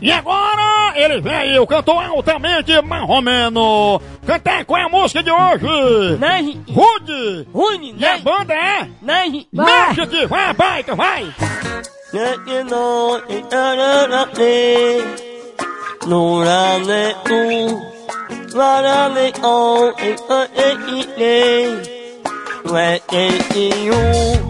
E agora ele veio, cantou altamente marromeno. Cantar qual é a música de hoje? Nani, Rude! Rune, E a banda é? Mexe aqui, vai, baita, vai! O,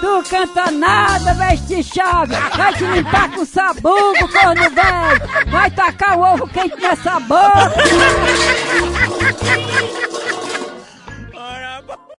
Tu canta nada, veste chave. Vai te limpar com sabugo, corno velho. Vai tacar o ovo quente nessa boca.